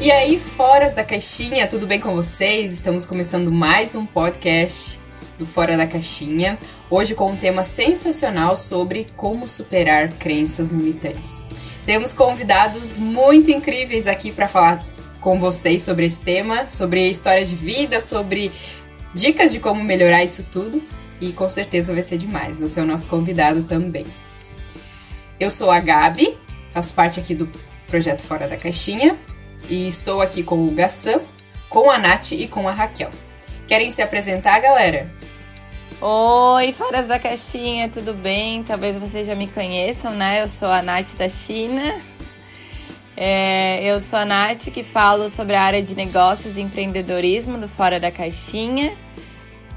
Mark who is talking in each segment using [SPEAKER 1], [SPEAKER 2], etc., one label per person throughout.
[SPEAKER 1] E aí, foras da caixinha, tudo bem com vocês? Estamos começando mais um podcast do Fora da Caixinha. Hoje com um tema sensacional sobre como superar crenças limitantes. Temos convidados muito incríveis aqui para falar com vocês sobre esse tema, sobre histórias de vida, sobre dicas de como melhorar isso tudo. E com certeza vai ser demais. Você é o nosso convidado também. Eu sou a Gabi, faço parte aqui do projeto Fora da Caixinha e estou aqui com o Gassan, com a Nath e com a Raquel. Querem se apresentar, galera?
[SPEAKER 2] Oi, Foras da Caixinha, tudo bem? Talvez vocês já me conheçam, né? Eu sou a Nath da China. É, eu sou a Nath que falo sobre a área de negócios e empreendedorismo do Fora da Caixinha.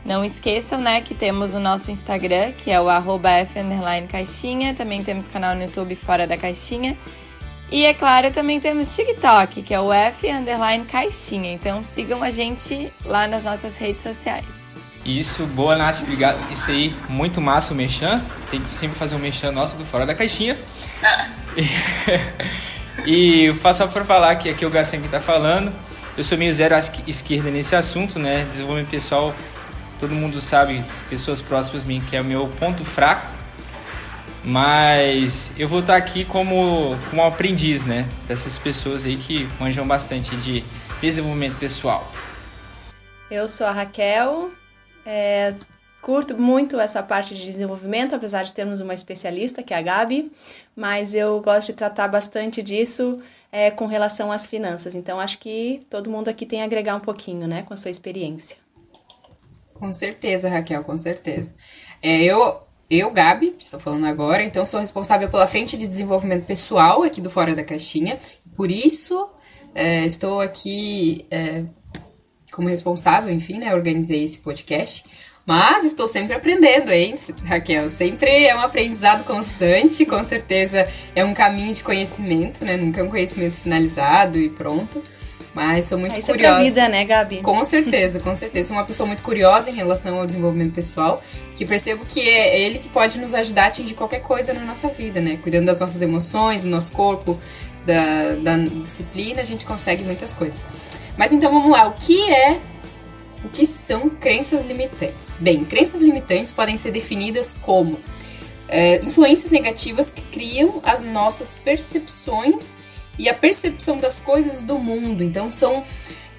[SPEAKER 2] Não esqueçam, né, que temos o nosso Instagram, que é o arroba F caixinha. Também temos canal no YouTube Fora da Caixinha. E é claro, também temos TikTok, que é o F underline caixinha. Então sigam a gente lá nas nossas redes sociais.
[SPEAKER 3] Isso, boa Nath, obrigado. Isso aí, muito massa o Mechan. Tem que sempre fazer um Mechan nosso do Fora da Caixinha. e, e faço só para falar que aqui é o Gassen que tá falando. Eu sou meio zero à esquerda nesse assunto, né? Desenvolvimento pessoal, todo mundo sabe, pessoas próximas a mim, que é o meu ponto fraco. Mas eu vou estar aqui como, como aprendiz, né? Dessas pessoas aí que manjam bastante de desenvolvimento pessoal.
[SPEAKER 4] Eu sou a Raquel, é, curto muito essa parte de desenvolvimento, apesar de termos uma especialista, que é a Gabi, mas eu gosto de tratar bastante disso é, com relação às finanças. Então acho que todo mundo aqui tem a agregar um pouquinho, né, com a sua experiência.
[SPEAKER 1] Com certeza, Raquel, com certeza. É, eu eu, Gabi, estou falando agora, então sou responsável pela frente de desenvolvimento pessoal aqui do Fora da Caixinha. Por isso, é, estou aqui é, como responsável, enfim, né? Organizei esse podcast. Mas estou sempre aprendendo, hein, Raquel? Sempre é um aprendizado constante, com certeza é um caminho de conhecimento, né? Nunca é um conhecimento finalizado e pronto. Mas sou muito
[SPEAKER 4] é, isso
[SPEAKER 1] curiosa.
[SPEAKER 4] É vida, né, Gabi?
[SPEAKER 1] Com certeza, com certeza. Sou uma pessoa muito curiosa em relação ao desenvolvimento pessoal, que percebo que é ele que pode nos ajudar a atingir qualquer coisa na nossa vida, né? Cuidando das nossas emoções, do nosso corpo, da, da disciplina, a gente consegue muitas coisas. Mas então vamos lá, o que é o que são crenças limitantes? Bem, crenças limitantes podem ser definidas como é, influências negativas que criam as nossas percepções e a percepção das coisas do mundo. Então são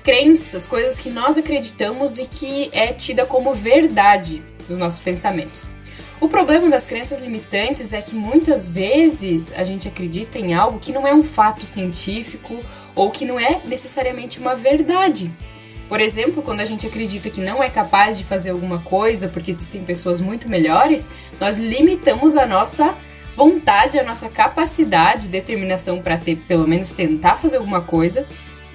[SPEAKER 1] crenças, coisas que nós acreditamos e que é tida como verdade nos nossos pensamentos. O problema das crenças limitantes é que muitas vezes a gente acredita em algo que não é um fato científico ou que não é necessariamente uma verdade. Por exemplo, quando a gente acredita que não é capaz de fazer alguma coisa porque existem pessoas muito melhores, nós limitamos a nossa vontade, a nossa capacidade, determinação para ter, pelo menos tentar fazer alguma coisa,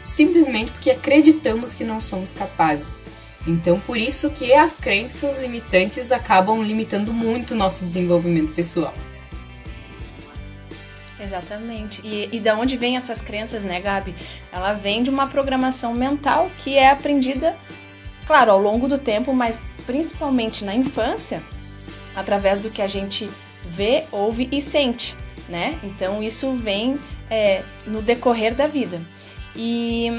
[SPEAKER 1] simplesmente porque acreditamos que não somos capazes. Então, por isso que as crenças limitantes acabam limitando muito o nosso desenvolvimento pessoal.
[SPEAKER 4] Exatamente. E, e da onde vem essas crenças, né, Gabi? Ela vem de uma programação mental que é aprendida, claro, ao longo do tempo, mas principalmente na infância, através do que a gente vê, ouve e sente, né? Então isso vem é, no decorrer da vida. E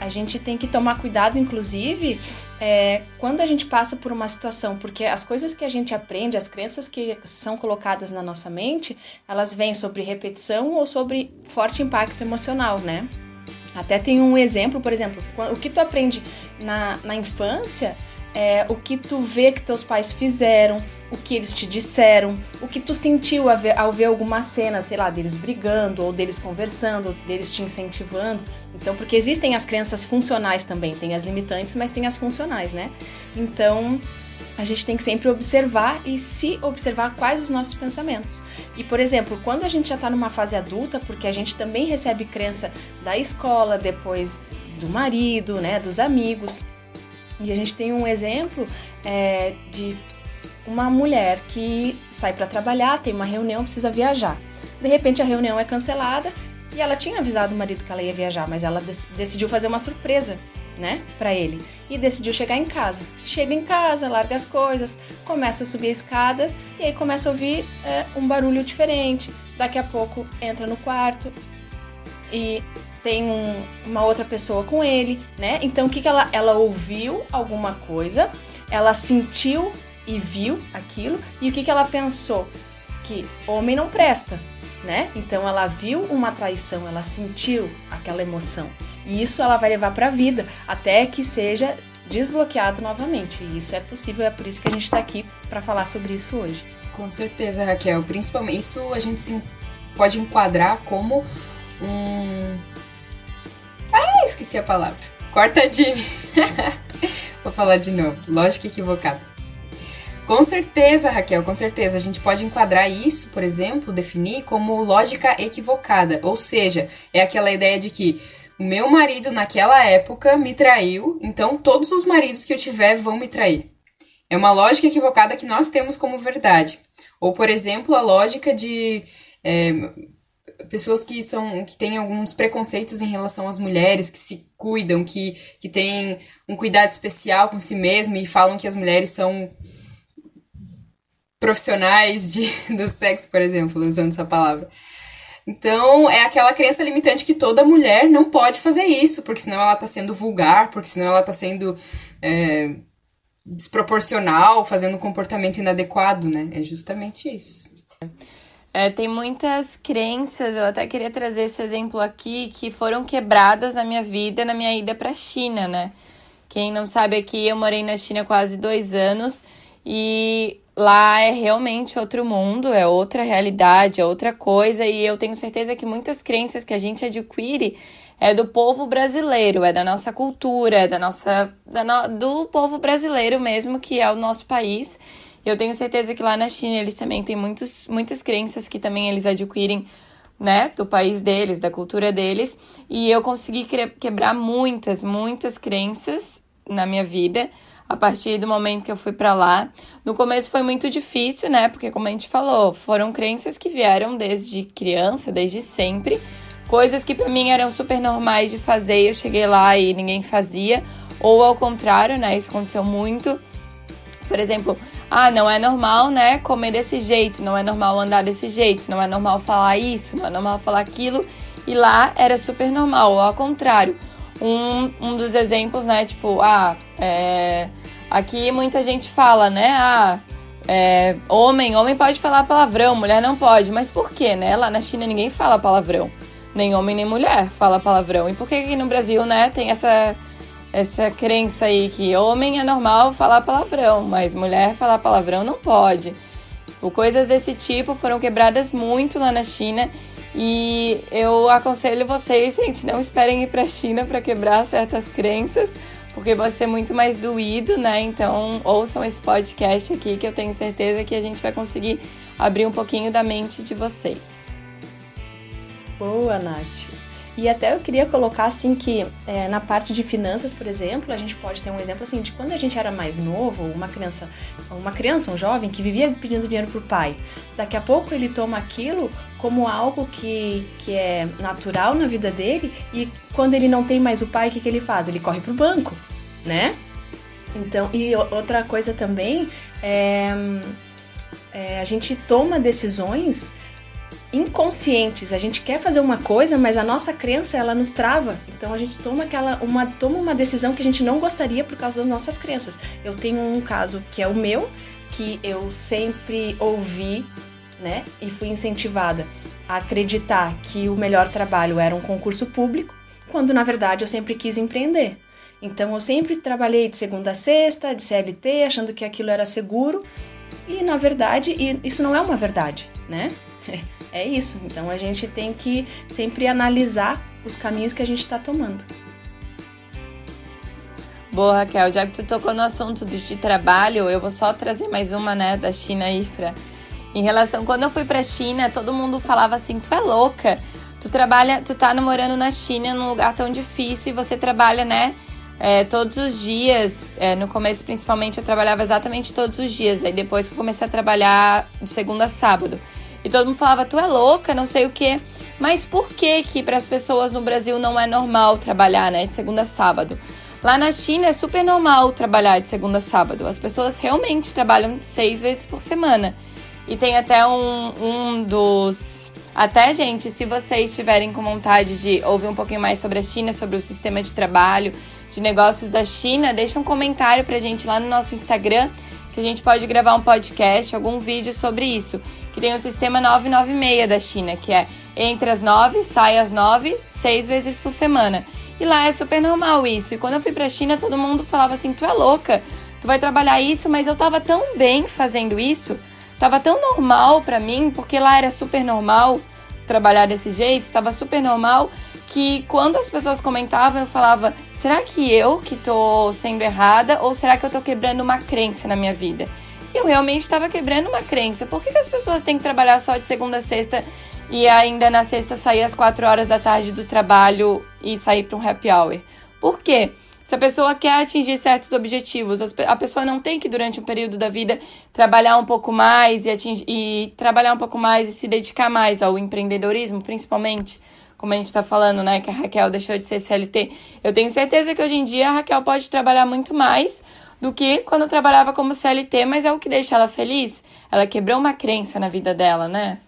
[SPEAKER 4] a gente tem que tomar cuidado, inclusive, é, quando a gente passa por uma situação, porque as coisas que a gente aprende, as crenças que são colocadas na nossa mente, elas vêm sobre repetição ou sobre forte impacto emocional, né? Até tem um exemplo, por exemplo, o que tu aprende na, na infância é o que tu vê que teus pais fizeram, o que eles te disseram, o que tu sentiu ao ver, ao ver alguma cena, sei lá, deles brigando, ou deles conversando, ou deles te incentivando. Então, porque existem as crenças funcionais também, tem as limitantes, mas tem as funcionais, né? Então, a gente tem que sempre observar e se observar quais os nossos pensamentos. E, por exemplo, quando a gente já está numa fase adulta, porque a gente também recebe crença da escola, depois do marido, né, dos amigos. E a gente tem um exemplo é, de uma mulher que sai para trabalhar, tem uma reunião, precisa viajar. De repente a reunião é cancelada e ela tinha avisado o marido que ela ia viajar, mas ela decidiu fazer uma surpresa, né, para ele e decidiu chegar em casa. Chega em casa, larga as coisas, começa a subir as escadas e aí começa a ouvir é, um barulho diferente. Daqui a pouco entra no quarto, e tem um, uma outra pessoa com ele, né? Então o que, que ela, ela ouviu alguma coisa, ela sentiu e viu aquilo, e o que, que ela pensou? Que homem não presta, né? Então ela viu uma traição, ela sentiu aquela emoção. E isso ela vai levar para a vida até que seja desbloqueado novamente. E isso é possível, é por isso que a gente está aqui para falar sobre isso hoje.
[SPEAKER 1] Com certeza, Raquel. Principalmente isso a gente pode enquadrar como um. Ah, esqueci a palavra. Corta de. Vou falar de novo. Lógica equivocada. Com certeza, Raquel, com certeza. A gente pode enquadrar isso, por exemplo, definir como lógica equivocada. Ou seja, é aquela ideia de que o meu marido naquela época me traiu, então todos os maridos que eu tiver vão me trair. É uma lógica equivocada que nós temos como verdade. Ou, por exemplo, a lógica de é, pessoas que são que têm alguns preconceitos em relação às mulheres, que se cuidam, que, que têm um cuidado especial com si mesmo e falam que as mulheres são profissionais de, do sexo, por exemplo, usando essa palavra. Então, é aquela crença limitante que toda mulher não pode fazer isso, porque senão ela está sendo vulgar, porque senão ela está sendo é, desproporcional, fazendo um comportamento inadequado, né? É justamente isso.
[SPEAKER 2] É, tem muitas crenças, eu até queria trazer esse exemplo aqui, que foram quebradas na minha vida, na minha ida para a China, né? Quem não sabe aqui, eu morei na China quase dois anos e lá é realmente outro mundo, é outra realidade, é outra coisa, e eu tenho certeza que muitas crenças que a gente adquire é do povo brasileiro, é da nossa cultura, é da nossa da no, do povo brasileiro mesmo, que é o nosso país. Eu tenho certeza que lá na China eles também têm muitos, muitas crenças que também eles adquirem né, do país deles, da cultura deles, e eu consegui quebrar muitas, muitas crenças na minha vida a partir do momento que eu fui para lá. No começo foi muito difícil, né? Porque como a gente falou, foram crenças que vieram desde criança, desde sempre, coisas que para mim eram super normais de fazer, eu cheguei lá e ninguém fazia, ou ao contrário, né? Isso aconteceu muito. Por exemplo, ah, não é normal, né, comer desse jeito, não é normal andar desse jeito, não é normal falar isso, não é normal falar aquilo. E lá era super normal, ou ao contrário. Um, um dos exemplos, né, tipo, ah, é, Aqui muita gente fala, né? Ah, é, homem, homem pode falar palavrão, mulher não pode. Mas por quê, né? Lá na China ninguém fala palavrão. Nem homem nem mulher fala palavrão. E por que aqui no Brasil, né, tem essa, essa crença aí que homem é normal falar palavrão, mas mulher falar palavrão não pode. Tipo, coisas desse tipo foram quebradas muito lá na China. E eu aconselho vocês, gente, não esperem ir para a China para quebrar certas crenças, porque vai ser muito mais doído, né? Então, ouçam esse podcast aqui que eu tenho certeza que a gente vai conseguir abrir um pouquinho da mente de vocês.
[SPEAKER 4] Boa, Nath. E até eu queria colocar assim que é, na parte de finanças, por exemplo, a gente pode ter um exemplo assim de quando a gente era mais novo, uma criança, uma criança, um jovem que vivia pedindo dinheiro pro pai. Daqui a pouco ele toma aquilo como algo que, que é natural na vida dele e quando ele não tem mais o pai, o que, que ele faz? Ele corre pro banco, né? Então, e outra coisa também é, é a gente toma decisões inconscientes. A gente quer fazer uma coisa, mas a nossa crença ela nos trava. Então a gente toma aquela uma toma uma decisão que a gente não gostaria por causa das nossas crenças. Eu tenho um caso que é o meu, que eu sempre ouvi, né, e fui incentivada a acreditar que o melhor trabalho era um concurso público, quando na verdade eu sempre quis empreender. Então eu sempre trabalhei de segunda a sexta, de CLT, achando que aquilo era seguro, e na verdade, isso não é uma verdade, né? é isso. Então a gente tem que sempre analisar os caminhos que a gente está tomando.
[SPEAKER 2] Boa, Raquel. Já que tu tocou no assunto de trabalho, eu vou só trazer mais uma, né, da China Ifra. Em relação, quando eu fui pra China, todo mundo falava assim: tu é louca, tu trabalha, tu tá namorando na China num lugar tão difícil e você trabalha, né? É, todos os dias, é, no começo principalmente eu trabalhava exatamente todos os dias, aí depois que eu comecei a trabalhar de segunda a sábado. E todo mundo falava, tu é louca, não sei o quê. Mas por que que para as pessoas no Brasil não é normal trabalhar, né, de segunda a sábado? Lá na China é super normal trabalhar de segunda a sábado. As pessoas realmente trabalham seis vezes por semana. E tem até um, um dos Até, gente, se vocês estiverem com vontade de ouvir um pouquinho mais sobre a China, sobre o sistema de trabalho, de negócios da China, deixa um comentário pra gente lá no nosso Instagram, que a gente pode gravar um podcast, algum vídeo sobre isso. Que tem o sistema 996 da China, que é entre as 9, sai às 9, seis vezes por semana. E lá é super normal isso. E quando eu fui pra China, todo mundo falava assim: tu é louca, tu vai trabalhar isso, mas eu tava tão bem fazendo isso Tava tão normal para mim, porque lá era super normal trabalhar desse jeito, tava super normal que quando as pessoas comentavam, eu falava: será que eu que tô sendo errada ou será que eu tô quebrando uma crença na minha vida? E eu realmente estava quebrando uma crença. Por que, que as pessoas têm que trabalhar só de segunda a sexta e ainda na sexta sair às quatro horas da tarde do trabalho e sair para um happy hour? Por quê? Se a pessoa quer atingir certos objetivos, a pessoa não tem que, durante um período da vida, trabalhar um pouco mais e, atingir, e trabalhar um pouco mais e se dedicar mais ao empreendedorismo, principalmente como a gente está falando, né, que a Raquel deixou de ser CLT. Eu tenho certeza que hoje em dia a Raquel pode trabalhar muito mais do que quando trabalhava como CLT, mas é o que deixa ela feliz. Ela quebrou uma crença na vida dela, né?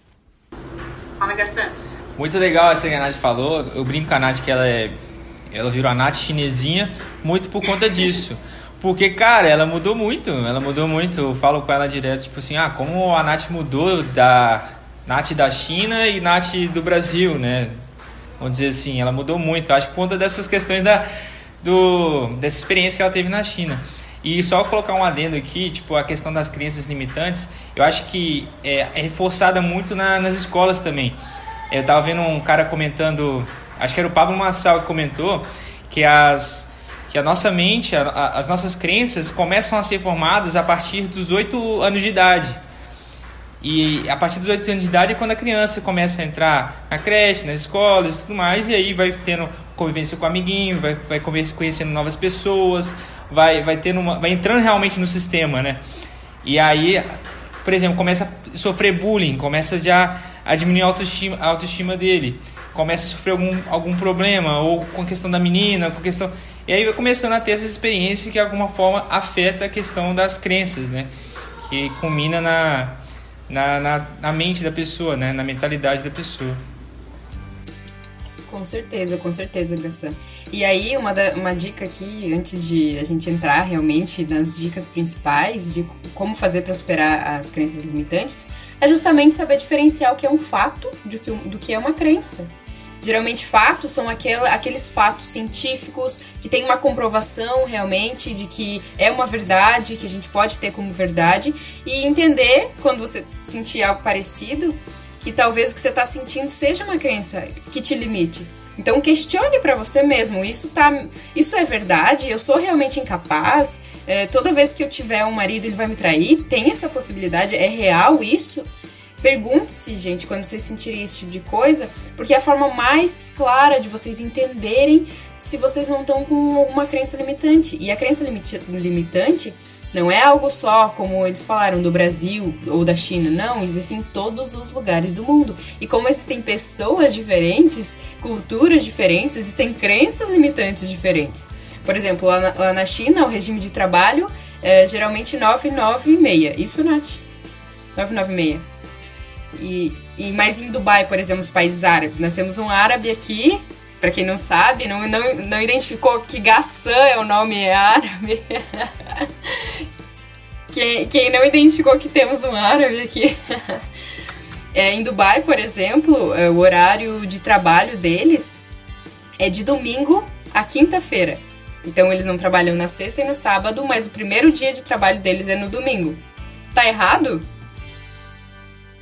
[SPEAKER 1] Fala, Gassan.
[SPEAKER 3] Muito legal essa que a Nath falou. Eu brinco com a Nath que ela é ela virou a Nath chinesinha muito por conta disso. Porque, cara, ela mudou muito. Ela mudou muito. Eu falo com ela direto, tipo assim, ah, como a Nath mudou da Nath da China e Nath do Brasil, né? Vamos dizer assim, ela mudou muito. Eu acho que por conta dessas questões da, do, dessa experiência que ela teve na China. E só colocar um adendo aqui, tipo, a questão das crenças limitantes, eu acho que é, é reforçada muito na, nas escolas também. Eu tava vendo um cara comentando acho que era o Pablo Massal que comentou que as que a nossa mente, a, a, as nossas crenças começam a ser formadas a partir dos oito anos de idade. E a partir dos oito anos de idade é quando a criança começa a entrar na creche, nas escolas e tudo mais, e aí vai tendo convivência com o amiguinho, vai, vai conhecendo novas pessoas, vai, vai, tendo uma, vai entrando realmente no sistema, né? E aí, por exemplo, começa a sofrer bullying, começa já a diminuir a autoestima, a autoestima dele começa a sofrer algum, algum problema, ou com a questão da menina, com a questão. E aí vai começando a ter essa experiência que de alguma forma afeta a questão das crenças, né? Que culmina na, na, na, na mente da pessoa, né? Na mentalidade da pessoa.
[SPEAKER 1] Com certeza, com certeza, Gassan. E aí, uma, da, uma dica aqui, antes de a gente entrar realmente nas dicas principais de como fazer para superar as crenças limitantes, é justamente saber diferenciar o que é um fato do que, do que é uma crença. Geralmente, fatos são aquela, aqueles fatos científicos que tem uma comprovação realmente de que é uma verdade, que a gente pode ter como verdade, e entender, quando você sentir algo parecido, que talvez o que você está sentindo seja uma crença que te limite. Então questione para você mesmo, isso tá, isso é verdade? Eu sou realmente incapaz? É, toda vez que eu tiver um marido ele vai me trair? Tem essa possibilidade? É real isso? Pergunte-se, gente, quando vocês sentirem esse tipo de coisa, porque é a forma mais clara de vocês entenderem se vocês não estão com alguma crença limitante. E a crença limitante não é algo só, como eles falaram, do Brasil ou da China. Não, existem em todos os lugares do mundo. E como existem pessoas diferentes, culturas diferentes, existem crenças limitantes diferentes. Por exemplo, lá na, lá na China, o regime de trabalho é geralmente 996. Isso, Nath? 996. E, e mais em Dubai, por exemplo, os países árabes. Nós temos um árabe aqui, para quem não sabe, não, não, não identificou que Gassan é o nome árabe. quem, quem não identificou que temos um árabe aqui. É, em Dubai, por exemplo, é, o horário de trabalho deles é de domingo a quinta-feira. Então eles não trabalham na sexta e no sábado, mas o primeiro dia de trabalho deles é no domingo. Tá errado?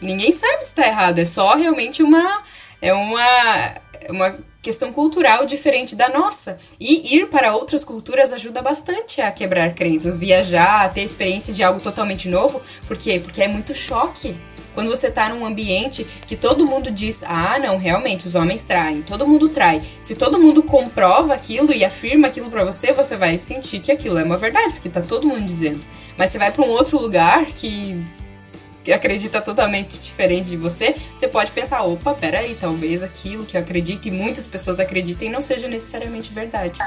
[SPEAKER 1] Ninguém sabe se tá errado, é só realmente uma é uma uma questão cultural diferente da nossa. E ir para outras culturas ajuda bastante a quebrar crenças, viajar, ter experiência de algo totalmente novo. Por quê? Porque é muito choque. Quando você tá num ambiente que todo mundo diz, ah, não, realmente, os homens traem, todo mundo trai. Se todo mundo comprova aquilo e afirma aquilo para você, você vai sentir que aquilo é uma verdade, porque tá todo mundo dizendo. Mas você vai para um outro lugar que acredita totalmente diferente de você, você pode pensar, opa, peraí, talvez aquilo que eu acredito e muitas pessoas acreditem não seja necessariamente verdade.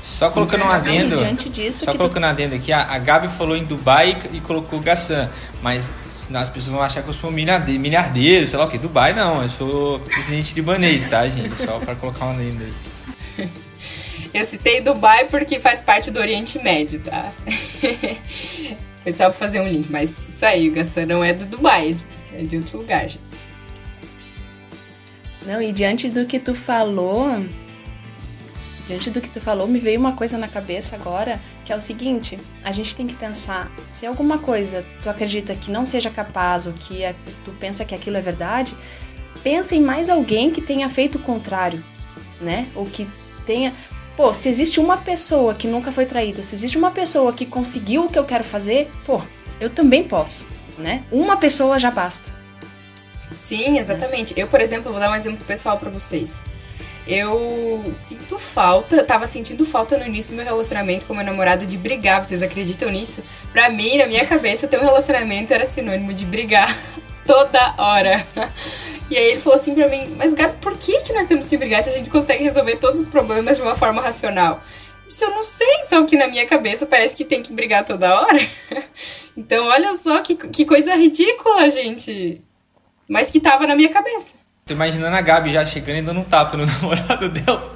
[SPEAKER 3] Só Sim, colocando um adendo.
[SPEAKER 4] Disso,
[SPEAKER 3] só colocando um adendo aqui, a, a Gabi falou em Dubai e, e colocou Gassan. Mas as pessoas vão achar que eu sou um milhardeiro, sei lá o que. Dubai não, eu sou presidente libanês, tá, gente? Só pra colocar um adendo aí.
[SPEAKER 1] Eu citei Dubai porque faz parte do Oriente Médio, tá? Foi só pra fazer um link. Mas isso aí, o Gassan não é do Dubai, é de outro lugar, gente.
[SPEAKER 4] Não, e diante do que tu falou, diante do que tu falou, me veio uma coisa na cabeça agora, que é o seguinte: a gente tem que pensar, se alguma coisa tu acredita que não seja capaz, ou que é, tu pensa que aquilo é verdade, pensa em mais alguém que tenha feito o contrário, né? Ou que tenha. Pô, se existe uma pessoa que nunca foi traída, se existe uma pessoa que conseguiu o que eu quero fazer, pô, eu também posso, né? Uma pessoa já basta.
[SPEAKER 1] Sim, exatamente. Eu, por exemplo, vou dar um exemplo pessoal para vocês. Eu sinto falta, tava sentindo falta no início do meu relacionamento com meu namorado de brigar, vocês acreditam nisso? Pra mim, na minha cabeça, ter um relacionamento era sinônimo de brigar toda hora. E aí ele falou assim pra mim, mas Gabi, por que, que nós temos que brigar se a gente consegue resolver todos os problemas de uma forma racional? Se eu não sei, só que na minha cabeça parece que tem que brigar toda hora. Então olha só que, que coisa ridícula, gente. Mas que tava na minha cabeça.
[SPEAKER 3] Tô imaginando a Gabi já chegando e dando um tapa no namorado dela.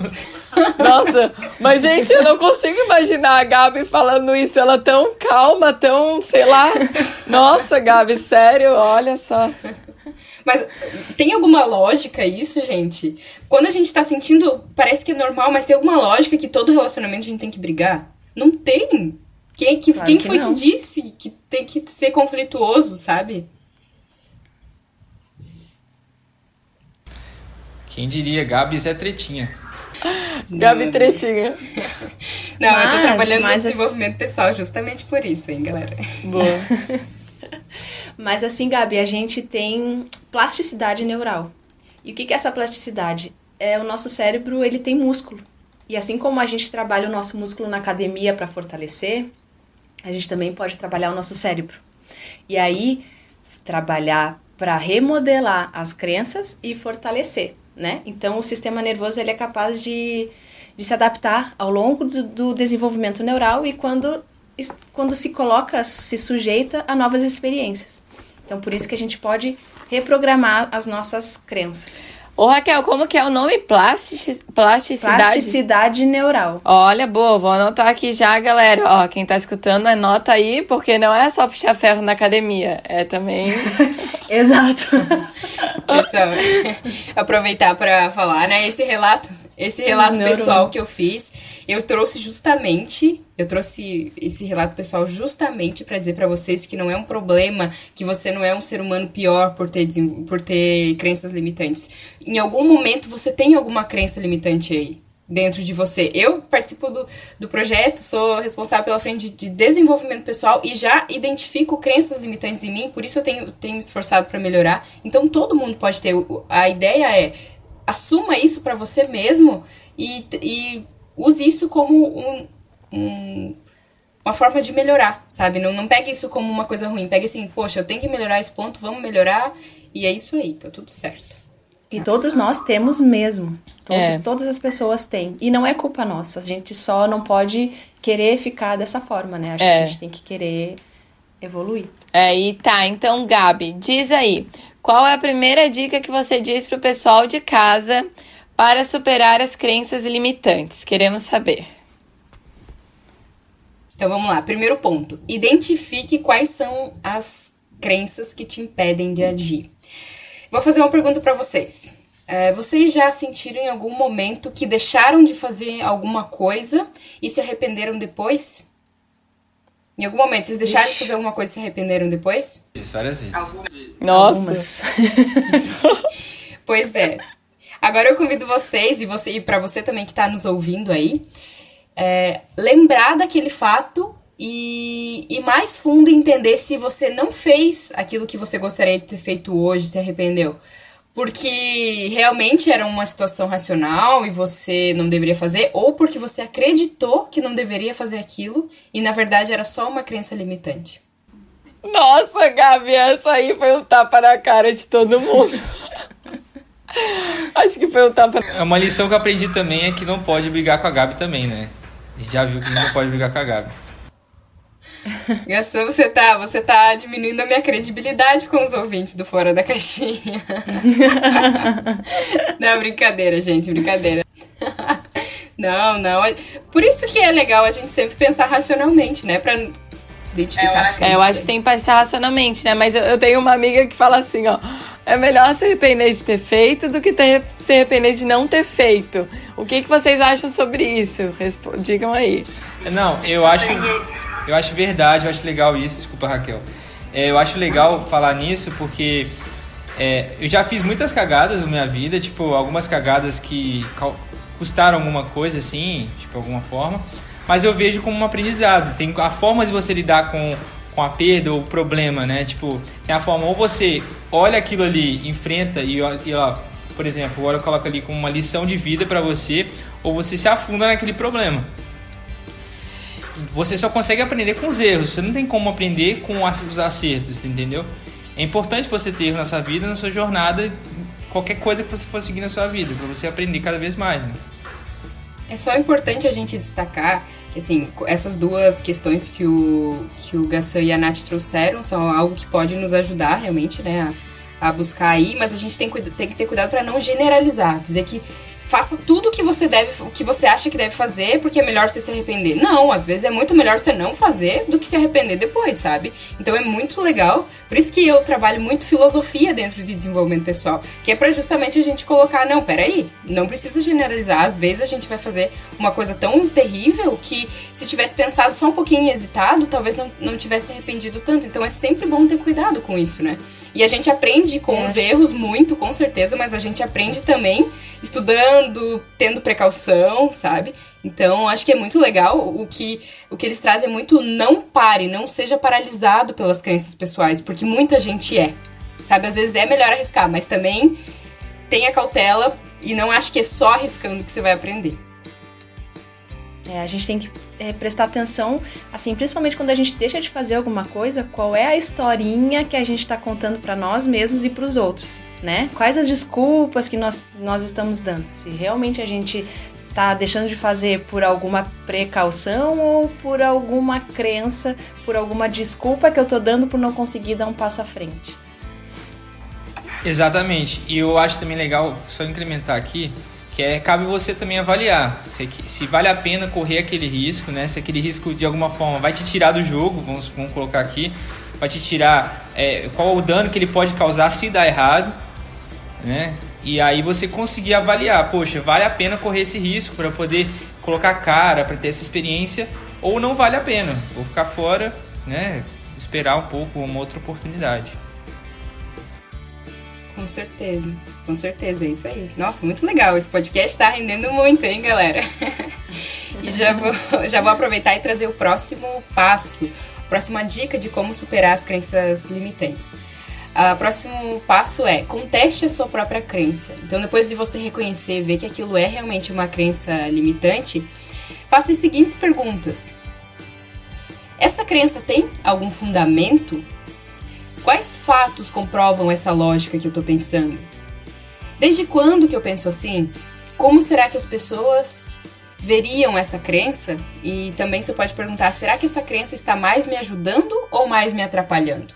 [SPEAKER 2] Nossa, mas gente, eu não consigo imaginar a Gabi falando isso. Ela tão calma, tão, sei lá. Nossa, Gabi, sério, olha só.
[SPEAKER 1] Mas tem alguma lógica isso, gente? Quando a gente tá sentindo, parece que é normal, mas tem alguma lógica que todo relacionamento a gente tem que brigar? Não tem. Quem, que, claro quem que foi não. que disse que tem que ser conflituoso, sabe?
[SPEAKER 3] Quem diria, Gabs é tretinha.
[SPEAKER 2] Gabi tretinha.
[SPEAKER 1] Não, mas, eu tô trabalhando no desenvolvimento pessoal justamente por isso, hein, galera.
[SPEAKER 2] Boa.
[SPEAKER 4] mas assim, Gabi, a gente tem plasticidade neural. E o que é essa plasticidade? É o nosso cérebro, ele tem músculo. E assim como a gente trabalha o nosso músculo na academia para fortalecer, a gente também pode trabalhar o nosso cérebro. E aí, trabalhar para remodelar as crenças e fortalecer né? Então, o sistema nervoso ele é capaz de, de se adaptar ao longo do, do desenvolvimento neural e quando, quando se coloca, se sujeita a novas experiências. Então, por isso que a gente pode reprogramar as nossas crenças.
[SPEAKER 2] Ô Raquel, como que é o nome? Plastic... Plasticidade?
[SPEAKER 4] Plasticidade neural.
[SPEAKER 2] Olha, boa, vou anotar aqui já, galera. Ó, quem tá escutando, anota aí, porque não é só puxar ferro na academia, é também...
[SPEAKER 4] Exato.
[SPEAKER 1] Pessoal, aproveitar para falar, né, esse relato, esse relato pessoal que eu fiz, eu trouxe justamente, eu trouxe esse relato pessoal justamente para dizer para vocês que não é um problema, que você não é um ser humano pior por ter, por ter crenças limitantes. Em algum momento você tem alguma crença limitante aí dentro de você. Eu participo do, do projeto, sou responsável pela frente de, de desenvolvimento pessoal e já identifico crenças limitantes em mim, por isso eu tenho, tenho me esforçado para melhorar. Então todo mundo pode ter. A ideia é assuma isso para você mesmo e, e use isso como um, um, uma forma de melhorar, sabe? Não, não pegue isso como uma coisa ruim. Pegue assim, poxa, eu tenho que melhorar esse ponto, vamos melhorar. E é isso aí, tá tudo certo.
[SPEAKER 4] E todos nós temos mesmo. Todos, é. Todas as pessoas têm. E não é culpa nossa. A gente só não pode querer ficar dessa forma, né? Acho é. que a gente tem que querer evoluir.
[SPEAKER 2] É, e tá. Então, Gabi, diz aí. Qual é a primeira dica que você diz pro pessoal de casa para superar as crenças limitantes? Queremos saber.
[SPEAKER 1] Então vamos lá. Primeiro ponto: identifique quais são as crenças que te impedem de agir. Vou fazer uma pergunta para vocês. É, vocês já sentiram em algum momento que deixaram de fazer alguma coisa e se arrependeram depois? Em algum momento, vocês deixaram de fazer alguma coisa e se arrependeram depois?
[SPEAKER 3] Várias vezes.
[SPEAKER 2] Nossa!
[SPEAKER 1] pois é. Agora eu convido vocês e você e para você também que está nos ouvindo aí, é, lembrar daquele fato e, e mais fundo entender se você não fez aquilo que você gostaria de ter feito hoje, se arrependeu. Porque realmente era uma situação racional e você não deveria fazer, ou porque você acreditou que não deveria fazer aquilo e na verdade era só uma crença limitante.
[SPEAKER 2] Nossa, Gabi, essa aí foi um tapa na cara de todo mundo. Acho que foi um tapa.
[SPEAKER 3] É uma lição que eu aprendi também é que não pode brigar com a Gabi também, né? A gente já viu que não pode brigar com a Gabi.
[SPEAKER 1] Gastão, você tá, você tá diminuindo a minha credibilidade com os ouvintes do Fora da Caixinha. não, brincadeira, gente, brincadeira. Não, não. Por isso que é legal a gente sempre pensar racionalmente, né? Pra identificar
[SPEAKER 2] é, as coisas. É, eu acho que tem que pensar racionalmente, né? Mas eu, eu tenho uma amiga que fala assim, ó. É melhor se arrepender de ter feito do que ter, se arrepender de não ter feito. O que, que vocês acham sobre isso? Respo digam aí.
[SPEAKER 3] Não, eu acho. Eu acho verdade, eu acho legal isso, desculpa Raquel. É, eu acho legal falar nisso porque é, eu já fiz muitas cagadas na minha vida, tipo, algumas cagadas que custaram alguma coisa, assim, tipo, alguma forma. Mas eu vejo como um aprendizado. Tem a forma de você lidar com, com a perda ou o problema, né? Tipo, tem a forma, ou você olha aquilo ali, enfrenta e, e ó, por exemplo, olha, coloca ali como uma lição de vida para você, ou você se afunda naquele problema você só consegue aprender com os erros. Você não tem como aprender com os acertos, entendeu? É importante você ter na sua vida, na sua jornada, qualquer coisa que você for seguir na sua vida, para você aprender cada vez mais. Né?
[SPEAKER 1] É só importante a gente destacar que, assim, essas duas questões que o, que o Gassan e a Nath trouxeram são algo que pode nos ajudar realmente, né, a, a buscar aí, mas a gente tem, tem que ter cuidado para não generalizar, dizer que faça tudo o que você deve, o que você acha que deve fazer, porque é melhor você se arrepender. Não, às vezes é muito melhor você não fazer do que se arrepender depois, sabe? Então é muito legal. Por isso que eu trabalho muito filosofia dentro de desenvolvimento pessoal, que é para justamente a gente colocar, não, peraí, não precisa generalizar. Às vezes a gente vai fazer uma coisa tão terrível que se tivesse pensado só um pouquinho e hesitado, talvez não, não tivesse arrependido tanto. Então é sempre bom ter cuidado com isso, né? E a gente aprende com os erros muito, com certeza, mas a gente aprende também estudando, tendo precaução, sabe? Então, acho que é muito legal. O que, o que eles trazem é muito não pare, não seja paralisado pelas crenças pessoais, porque muita gente é. Sabe? Às vezes é melhor arriscar, mas também tenha cautela e não acho que é só arriscando que você vai aprender.
[SPEAKER 4] É, a gente tem que é, prestar atenção, assim, principalmente quando a gente deixa de fazer alguma coisa, qual é a historinha que a gente está contando para nós mesmos e para os outros, né? Quais as desculpas que nós, nós estamos dando? Se realmente a gente está deixando de fazer por alguma precaução ou por alguma crença, por alguma desculpa que eu estou dando por não conseguir dar um passo à frente.
[SPEAKER 3] Exatamente. E eu acho também legal, só incrementar aqui, que é cabe você também avaliar se, se vale a pena correr aquele risco, né? Se aquele risco de alguma forma vai te tirar do jogo, vamos, vamos colocar aqui, vai te tirar é, qual o dano que ele pode causar se dar errado, né? E aí você conseguir avaliar, poxa, vale a pena correr esse risco para poder colocar cara, para ter essa experiência, ou não vale a pena, vou ficar fora, né? Esperar um pouco uma outra oportunidade.
[SPEAKER 1] Com certeza. Com certeza, é isso aí. Nossa, muito legal. Esse podcast tá rendendo muito, hein, galera? e já vou, já vou aproveitar e trazer o próximo passo, a próxima dica de como superar as crenças limitantes. O próximo passo é conteste a sua própria crença. Então, depois de você reconhecer, ver que aquilo é realmente uma crença limitante, faça as seguintes perguntas: Essa crença tem algum fundamento? Quais fatos comprovam essa lógica que eu estou pensando? Desde quando que eu penso assim? Como será que as pessoas veriam essa crença? E também você pode perguntar: será que essa crença está mais me ajudando ou mais me atrapalhando?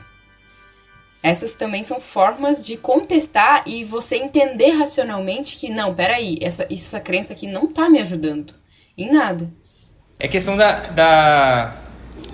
[SPEAKER 1] Essas também são formas de contestar e você entender racionalmente que não, peraí, essa, essa crença aqui não está me ajudando em nada.
[SPEAKER 3] É questão da, da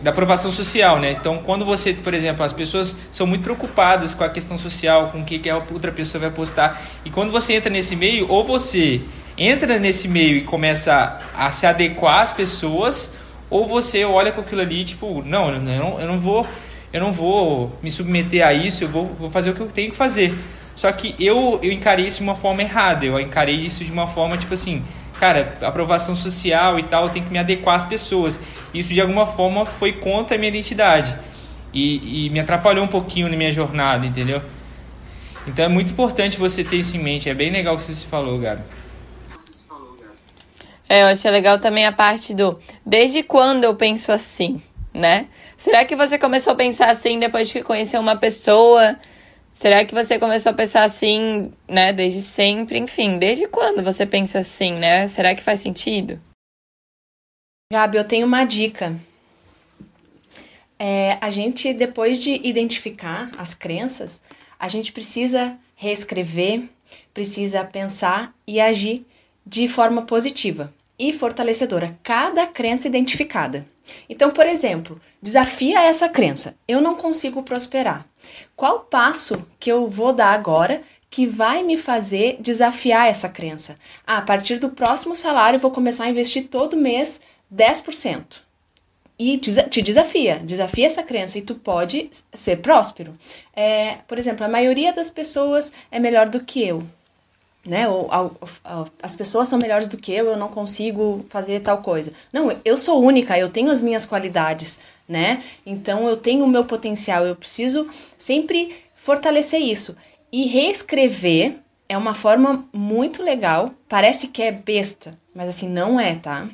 [SPEAKER 3] da aprovação social, né? Então, quando você, por exemplo, as pessoas são muito preocupadas com a questão social, com o que, que a outra pessoa vai postar, e quando você entra nesse meio, ou você entra nesse meio e começa a, se adequar às pessoas, ou você olha com aquilo ali, tipo, não, eu não, eu não vou, eu não vou me submeter a isso, eu vou, vou fazer o que eu tenho que fazer. Só que eu, eu encarei isso de uma forma errada, eu encarei isso de uma forma, tipo assim, cara, aprovação social e tal, eu tenho que me adequar às pessoas. Isso de alguma forma foi contra a minha identidade e, e me atrapalhou um pouquinho na minha jornada, entendeu? Então é muito importante você ter isso em mente. É bem legal o que você falou, Gabi.
[SPEAKER 2] É, eu achei legal também a parte do desde quando eu penso assim, né? Será que você começou a pensar assim depois que conheceu uma pessoa? Será que você começou a pensar assim, né, desde sempre? Enfim, desde quando você pensa assim, né? Será que faz sentido?
[SPEAKER 4] Gabi, eu tenho uma dica. É, a gente, depois de identificar as crenças, a gente precisa reescrever, precisa pensar e agir de forma positiva e fortalecedora cada crença identificada. Então, por exemplo, desafia essa crença. Eu não consigo prosperar. Qual passo que eu vou dar agora que vai me fazer desafiar essa crença? Ah, a partir do próximo salário, eu vou começar a investir todo mês 10%. E te desafia, desafia essa crença e tu pode ser próspero. É, por exemplo, a maioria das pessoas é melhor do que eu né? Ou, as pessoas são melhores do que eu, eu não consigo fazer tal coisa. Não, eu sou única, eu tenho as minhas qualidades, né? Então eu tenho o meu potencial, eu preciso sempre fortalecer isso. E reescrever é uma forma muito legal, parece que é besta, mas assim não é, tá?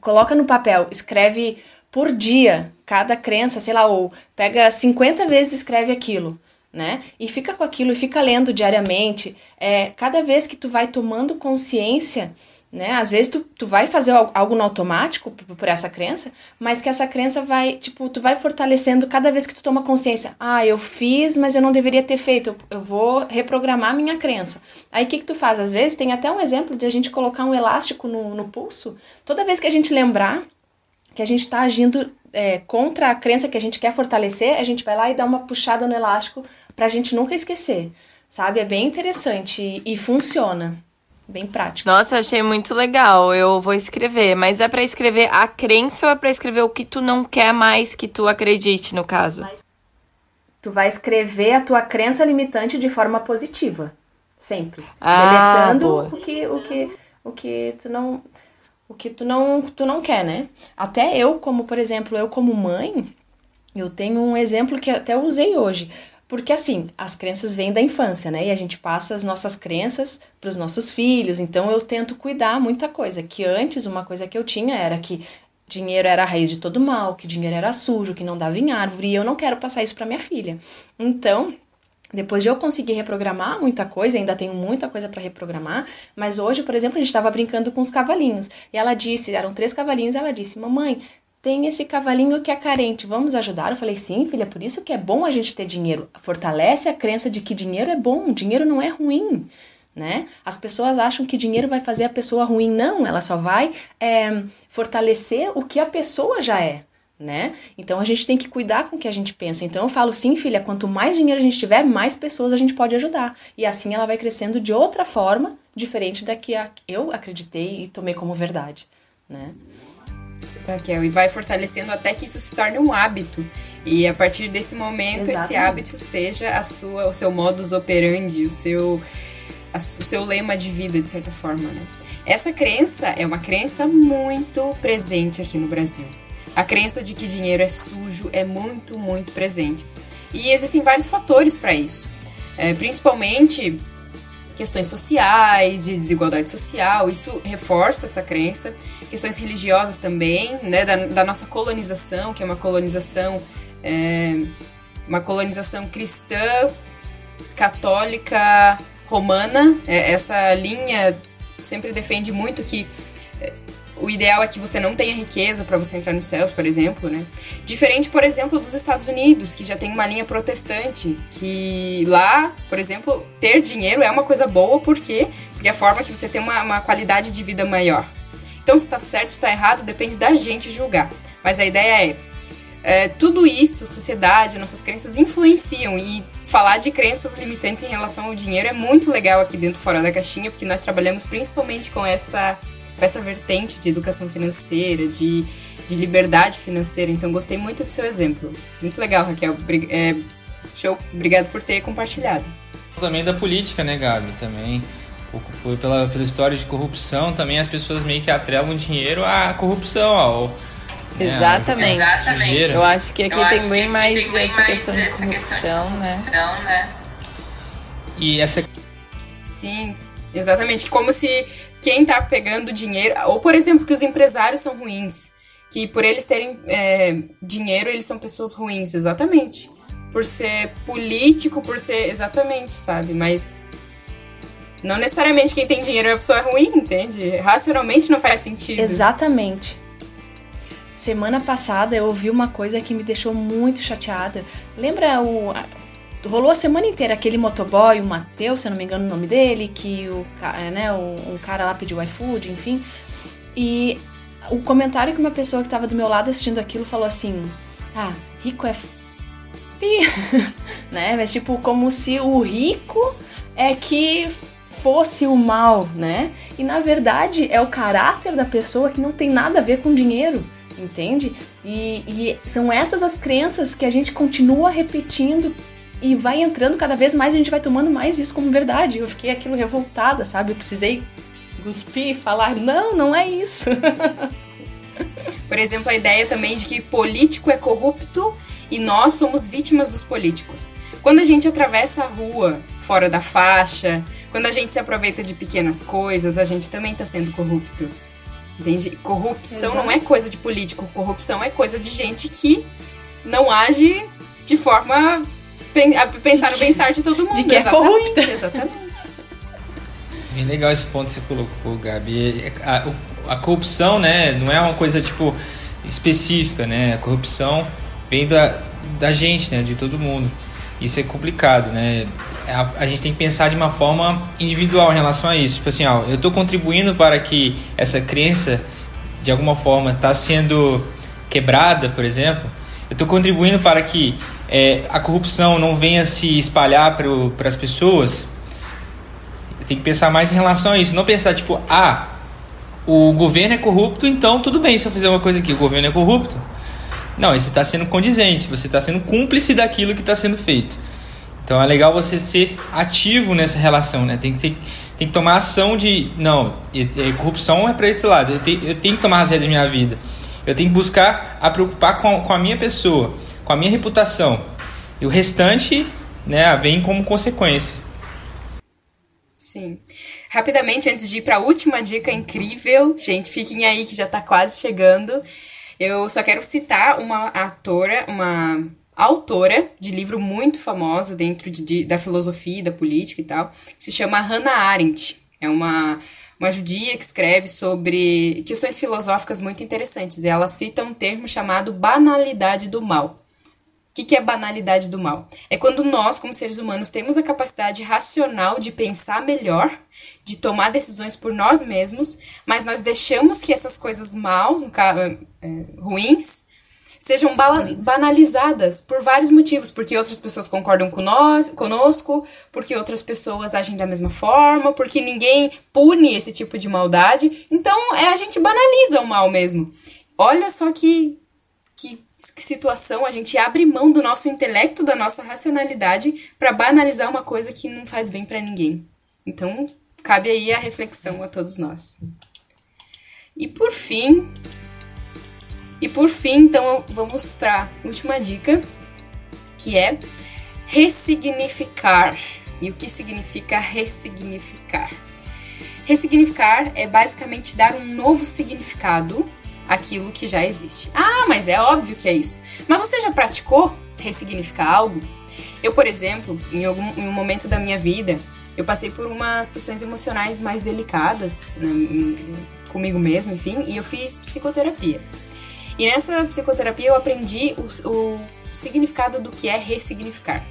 [SPEAKER 4] Coloca no papel, escreve por dia cada crença, sei lá, ou pega 50 vezes e escreve aquilo né? E fica com aquilo e fica lendo diariamente. É, cada vez que tu vai tomando consciência, né? Às vezes tu, tu vai fazer algo no automático por, essa crença, mas que essa crença vai, tipo, tu vai fortalecendo cada vez que tu toma consciência. Ah, eu fiz, mas eu não deveria ter feito. Eu, eu vou reprogramar minha crença. Aí o que que tu faz? Às vezes tem até um exemplo de a gente colocar um elástico no, no pulso. Toda vez que a gente lembrar que a gente está agindo é, contra a crença que a gente quer fortalecer, a gente vai lá e dá uma puxada no elástico pra gente nunca esquecer, sabe? É bem interessante e, e funciona. Bem prático.
[SPEAKER 2] Nossa, achei muito legal. Eu vou escrever, mas é para escrever a crença ou é para escrever o que tu não quer mais que tu acredite, no caso?
[SPEAKER 4] Tu vai escrever a tua crença limitante de forma positiva, sempre. Ah, deletando boa. o que o que o que tu não o que tu não tu não quer, né? Até eu, como por exemplo, eu como mãe, eu tenho um exemplo que até usei hoje. Porque assim, as crenças vêm da infância, né? E a gente passa as nossas crenças para os nossos filhos. Então eu tento cuidar muita coisa. Que antes uma coisa que eu tinha era que dinheiro era a raiz de todo mal, que dinheiro era sujo, que não dava em árvore, e eu não quero passar isso para minha filha. Então, depois de eu conseguir reprogramar muita coisa, ainda tenho muita coisa para reprogramar, mas hoje, por exemplo, a gente estava brincando com os cavalinhos. E ela disse, eram três cavalinhos, ela disse: "Mamãe, tem esse cavalinho que é carente, vamos ajudar? Eu falei, sim, filha, por isso que é bom a gente ter dinheiro. Fortalece a crença de que dinheiro é bom, dinheiro não é ruim, né? As pessoas acham que dinheiro vai fazer a pessoa ruim. Não, ela só vai é, fortalecer o que a pessoa já é, né? Então a gente tem que cuidar com o que a gente pensa. Então eu falo, sim, filha, quanto mais dinheiro a gente tiver, mais pessoas a gente pode ajudar. E assim ela vai crescendo de outra forma, diferente da que eu acreditei e tomei como verdade, né?
[SPEAKER 1] Raquel, e vai fortalecendo até que isso se torne um hábito. E a partir desse momento, Exatamente. esse hábito seja a sua, o seu modus operandi, o seu, a, o seu lema de vida, de certa forma, né? Essa crença é uma crença muito presente aqui no Brasil. A crença de que dinheiro é sujo é muito, muito presente. E existem vários fatores para isso. É, principalmente questões sociais, de desigualdade social, isso reforça essa crença. Questões religiosas também, né, da, da nossa colonização, que é uma colonização, é, uma colonização cristã, católica, romana. É, essa linha sempre defende muito que o ideal é que você não tenha riqueza para você entrar nos céus, por exemplo, né? Diferente, por exemplo, dos Estados Unidos, que já tem uma linha protestante, que lá, por exemplo, ter dinheiro é uma coisa boa, por quê? Porque é a forma que você tem uma, uma qualidade de vida maior. Então, se está certo, se está errado, depende da gente julgar. Mas a ideia é, é, tudo isso, sociedade, nossas crenças influenciam e falar de crenças limitantes em relação ao dinheiro é muito legal aqui dentro fora da caixinha, porque nós trabalhamos principalmente com essa essa vertente de educação financeira, de, de liberdade financeira. Então, gostei muito do seu exemplo. Muito legal, Raquel. É, show. Obrigado por ter compartilhado.
[SPEAKER 3] Também da política, né, Gabi? Também. Um pela, pela história de corrupção, também as pessoas meio que atrelam dinheiro à corrupção, ao.
[SPEAKER 2] Né, Exatamente. Exatamente. Eu acho que aqui Eu tem bem mais tem essa mais questão de corrupção, questão de né? corrupção né?
[SPEAKER 3] E essa.
[SPEAKER 1] Sim, exatamente. Como se quem tá pegando dinheiro, ou por exemplo, que os empresários são ruins, que por eles terem é, dinheiro, eles são pessoas ruins, exatamente. Por ser político, por ser. Exatamente, sabe? Mas. Não necessariamente quem tem dinheiro é a pessoa ruim, entende? Racionalmente não faz sentido.
[SPEAKER 4] Exatamente. Semana passada eu ouvi uma coisa que me deixou muito chateada. Lembra o. Rolou a semana inteira aquele motoboy, o Matheus, se eu não me engano o nome dele, que o, né, um cara lá pediu iFood, enfim. E o comentário que uma pessoa que estava do meu lado assistindo aquilo falou assim: Ah, rico é. né? Mas tipo, como se o rico é que fosse o mal, né? E na verdade é o caráter da pessoa que não tem nada a ver com dinheiro, entende? E, e são essas as crenças que a gente continua repetindo e vai entrando cada vez mais, a gente vai tomando mais isso como verdade. Eu fiquei aquilo revoltada, sabe? Eu precisei cuspir, falar, não, não é isso.
[SPEAKER 1] Por exemplo, a ideia também de que político é corrupto e nós somos vítimas dos políticos. Quando a gente atravessa a rua fora da faixa, quando a gente se aproveita de pequenas coisas, a gente também está sendo corrupto. Entende? Corrupção Exato. não é coisa de político, corrupção é coisa de gente que não age de forma pensar no bem-estar de todo mundo.
[SPEAKER 4] De que é corrupta.
[SPEAKER 1] Exatamente.
[SPEAKER 3] Bem legal esse ponto que você colocou, Gabi. A, a, corrupção, né, não é uma coisa, tipo, específica, né? A corrupção vem da, da gente, né, de todo mundo. Isso é complicado, né? A, a gente tem que pensar de uma forma individual em relação a isso. Tipo assim, ó, eu estou contribuindo para que essa crença, de alguma forma, está sendo quebrada, por exemplo. Eu estou contribuindo para que é, a corrupção não venha se espalhar para as pessoas tem que pensar mais em relação a isso. Não pensar, tipo, ah, o governo é corrupto, então tudo bem se eu fizer uma coisa aqui, o governo é corrupto. Não, você está sendo condizente, você está sendo cúmplice daquilo que está sendo feito. Então é legal você ser ativo nessa relação, né? Tem que, ter, tem que tomar ação de. Não, corrupção é para esse lado. Eu, te, eu tenho que tomar as rédeas da minha vida. Eu tenho que buscar a preocupar com, com a minha pessoa, com a minha reputação. E o restante né, vem como consequência.
[SPEAKER 1] Sim. Rapidamente, antes de ir para a última dica incrível, gente, fiquem aí que já está quase chegando. Eu só quero citar uma atora, uma autora de livro muito famosa dentro de, de, da filosofia, da política e tal, que se chama Hannah Arendt. É uma, uma judia que escreve sobre questões filosóficas muito interessantes. E ela cita um termo chamado banalidade do mal. O que, que é banalidade do mal? É quando nós, como seres humanos, temos a capacidade racional de pensar melhor, de tomar decisões por nós mesmos, mas nós deixamos que essas coisas maus, é, ruins, sejam banalizadas por vários motivos, porque outras pessoas concordam com nós, conosco, porque outras pessoas agem da mesma forma, porque ninguém pune esse tipo de maldade. Então, é a gente banaliza o mal mesmo. Olha só que situação a gente abre mão do nosso intelecto, da nossa racionalidade para banalizar uma coisa que não faz bem para ninguém. Então, cabe aí a reflexão a todos nós. E por fim, e por fim, então vamos para última dica, que é ressignificar. E o que significa ressignificar? Ressignificar é basicamente dar um novo significado aquilo que já existe. Ah, mas é óbvio que é isso. Mas você já praticou ressignificar algo? Eu, por exemplo, em, algum, em um momento da minha vida, eu passei por umas questões emocionais mais delicadas né, comigo mesmo, enfim, e eu fiz psicoterapia. E nessa psicoterapia eu aprendi o, o significado do que é ressignificar.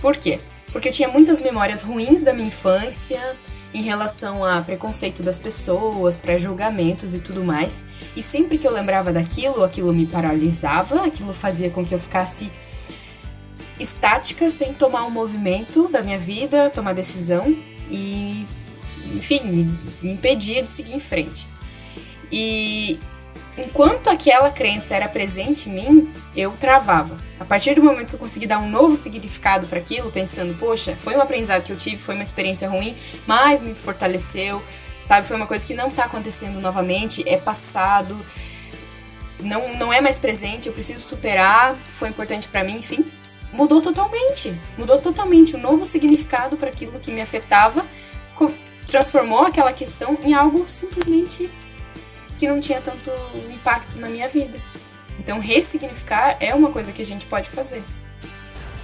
[SPEAKER 1] Por quê? Porque eu tinha muitas memórias ruins da minha infância, em relação a preconceito das pessoas, pré-julgamentos e tudo mais. E sempre que eu lembrava daquilo, aquilo me paralisava, aquilo fazia com que eu ficasse estática, sem tomar um movimento da minha vida, tomar decisão e, enfim, me, impedia de seguir em frente. E enquanto aquela crença era presente em mim, eu travava. A partir do momento que eu consegui dar um novo significado para aquilo, pensando, poxa, foi um aprendizado que eu tive, foi uma experiência ruim, mas me fortaleceu, sabe? Foi uma coisa que não tá acontecendo novamente, é passado, não, não é mais presente, eu preciso superar, foi importante para mim, enfim. Mudou totalmente, mudou totalmente. Um novo significado para aquilo que me afetava transformou aquela questão em algo simplesmente que não tinha tanto impacto na minha vida. Então, ressignificar é uma coisa que a gente pode fazer.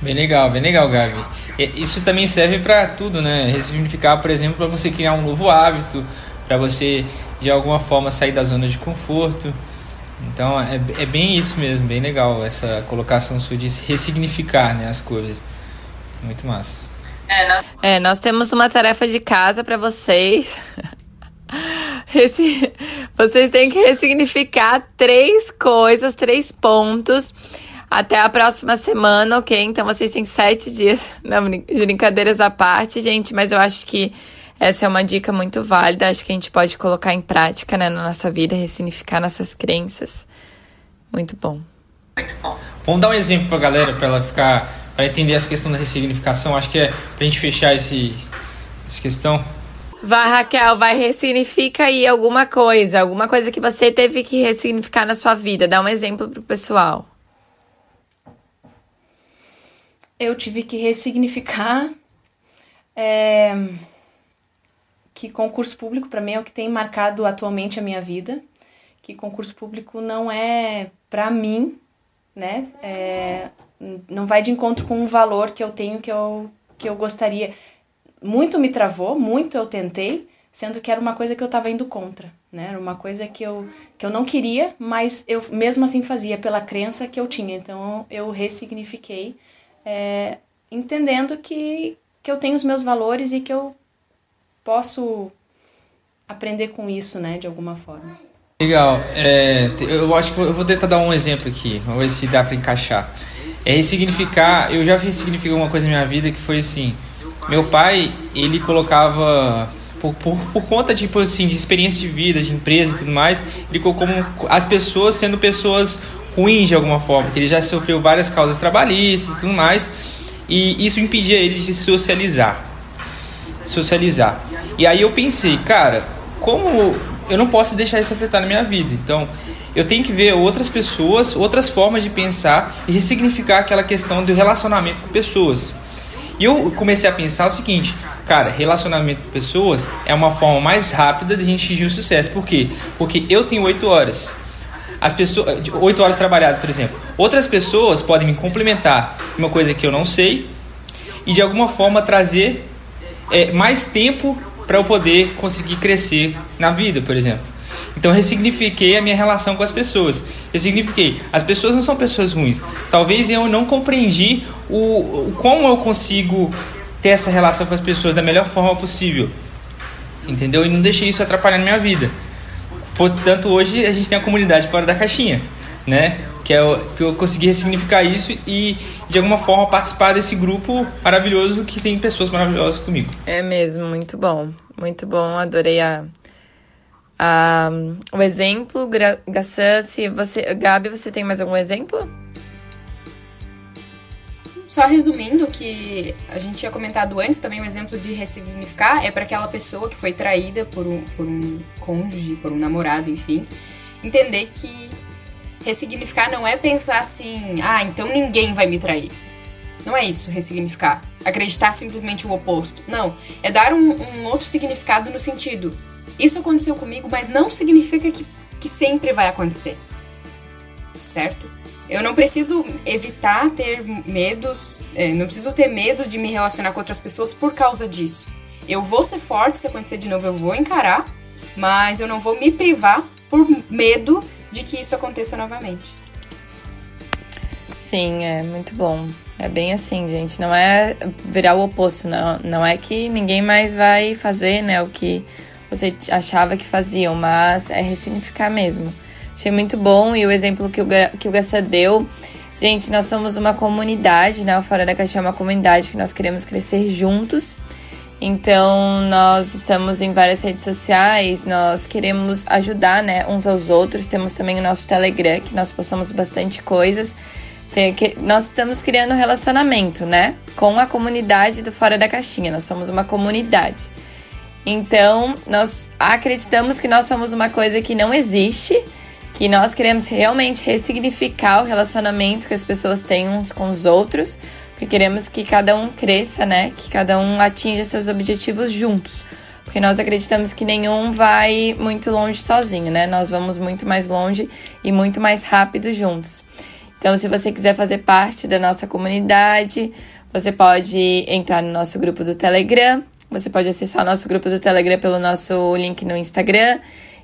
[SPEAKER 3] Bem legal, bem legal, Gabi. Isso também serve para tudo, né? Ressignificar, por exemplo, para você criar um novo hábito, para você de alguma forma sair da zona de conforto. Então é, é bem isso mesmo, bem legal essa colocação sua de ressignificar né, as coisas. Muito massa.
[SPEAKER 2] É nós, é, nós temos uma tarefa de casa para vocês. Esse, vocês têm que ressignificar três coisas, três pontos até a próxima semana, ok? Então vocês têm sete dias. Não, brincadeiras à parte, gente, mas eu acho que essa é uma dica muito válida. Acho que a gente pode colocar em prática né, na nossa vida, ressignificar nossas crenças. Muito bom.
[SPEAKER 3] Muito bom. Vamos dar um exemplo pra galera, para ela ficar. para entender essa questão da ressignificação. Acho que é pra gente fechar esse, essa questão.
[SPEAKER 2] Vai, Raquel, vai ressignifica aí alguma coisa, alguma coisa que você teve que ressignificar na sua vida. Dá um exemplo pro pessoal
[SPEAKER 4] eu tive que ressignificar é, que concurso público para mim é o que tem marcado atualmente a minha vida, que concurso público não é para mim, né? É, não vai de encontro com um valor que eu tenho que eu que eu gostaria. Muito me travou, muito eu tentei, sendo que era uma coisa que eu estava indo contra, né? Era uma coisa que eu, que eu não queria, mas eu mesmo assim fazia pela crença que eu tinha. Então eu ressignifiquei é, entendendo que, que eu tenho os meus valores e que eu posso aprender com isso, né, de alguma forma.
[SPEAKER 3] Legal. É, eu acho que eu vou tentar dar um exemplo aqui, vamos ver se dá para encaixar. É ressignificar, eu já ressignifiquei uma coisa na minha vida que foi assim, meu pai, ele colocava por, por, por, conta tipo assim de experiência de vida, de empresa e tudo mais, ele colocou as pessoas sendo pessoas ruim de alguma forma, que ele já sofreu várias causas trabalhistas e tudo mais, e isso impedia ele de socializar. Socializar. E aí eu pensei, cara, como eu não posso deixar isso afetar na minha vida? Então, eu tenho que ver outras pessoas, outras formas de pensar e ressignificar aquela questão do relacionamento com pessoas. E eu comecei a pensar o seguinte, cara, relacionamento com pessoas é uma forma mais rápida de a gente atingir o sucesso. Por quê? Porque eu tenho 8 horas as pessoas, oito horas trabalhadas, por exemplo. Outras pessoas podem me complementar uma coisa que eu não sei e de alguma forma trazer é, mais tempo para eu poder conseguir crescer na vida, por exemplo. Então ressignifiquei a minha relação com as pessoas. Ressignifiquei. As pessoas não são pessoas ruins. Talvez eu não compreendi o, o como eu consigo ter essa relação com as pessoas da melhor forma possível. Entendeu? E não deixei isso atrapalhar na minha vida. Portanto, hoje a gente tem a comunidade fora da caixinha, né? Que, é que eu consegui ressignificar isso e, de alguma forma, participar desse grupo maravilhoso que tem pessoas maravilhosas comigo.
[SPEAKER 2] É mesmo, muito bom. Muito bom, adorei a, o exemplo. Gassan, se você, Gabi, você tem mais algum exemplo?
[SPEAKER 1] Só resumindo que a gente tinha comentado antes também um exemplo de ressignificar é para aquela pessoa que foi traída por um, por um cônjuge, por um namorado, enfim, entender que ressignificar não é pensar assim, ah, então ninguém vai me trair. Não é isso, ressignificar. Acreditar simplesmente o oposto. Não. É dar um, um outro significado no sentido. Isso aconteceu comigo, mas não significa que, que sempre vai acontecer. Certo? Eu não preciso evitar ter medos, é, não preciso ter medo de me relacionar com outras pessoas por causa disso. Eu vou ser forte, se acontecer de novo, eu vou encarar, mas eu não vou me privar por medo de que isso aconteça novamente.
[SPEAKER 2] Sim, é muito bom. É bem assim, gente. Não é virar o oposto, não. Não é que ninguém mais vai fazer, né, o que você achava que faziam, mas é ressignificar mesmo. Achei muito bom e o exemplo que o, que o Gassa deu. Gente, nós somos uma comunidade, né? O Fora da Caixa é uma comunidade que nós queremos crescer juntos. Então, nós estamos em várias redes sociais, nós queremos ajudar, né, uns aos outros. Temos também o nosso Telegram, que nós postamos bastante coisas. Tem que, nós estamos criando um relacionamento, né, com a comunidade do Fora da Caixinha. Nós somos uma comunidade. Então, nós acreditamos que nós somos uma coisa que não existe, que nós queremos realmente ressignificar o relacionamento que as pessoas têm uns com os outros, porque queremos que cada um cresça, né? Que cada um atinja seus objetivos juntos. porque nós acreditamos que nenhum vai muito longe sozinho, né? Nós vamos muito mais longe e muito mais rápido juntos. Então, se você quiser fazer parte da nossa comunidade, você pode entrar no nosso grupo do Telegram. Você pode acessar o nosso grupo do Telegram pelo nosso link no Instagram.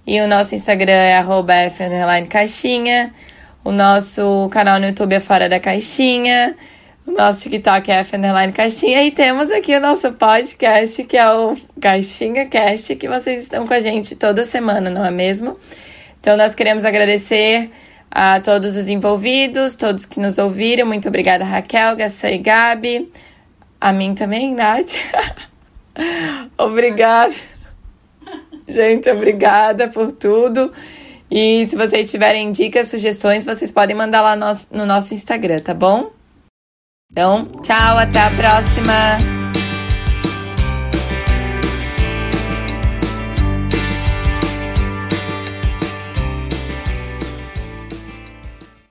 [SPEAKER 2] E o nosso Instagram é caixinha. O nosso canal no YouTube é Fora da Caixinha. O nosso TikTok é F Underline Caixinha e temos aqui o nosso podcast, que é o Caixinha Cast, que vocês estão com a gente toda semana, não é mesmo? Então nós queremos agradecer a todos os envolvidos, todos que nos ouviram. Muito obrigada, Raquel, Gassa e Gabi. A mim também, Nath. obrigada. Gente, obrigada por tudo. E se vocês tiverem dicas, sugestões, vocês podem mandar lá no, no nosso Instagram, tá bom? Então, tchau, até a próxima!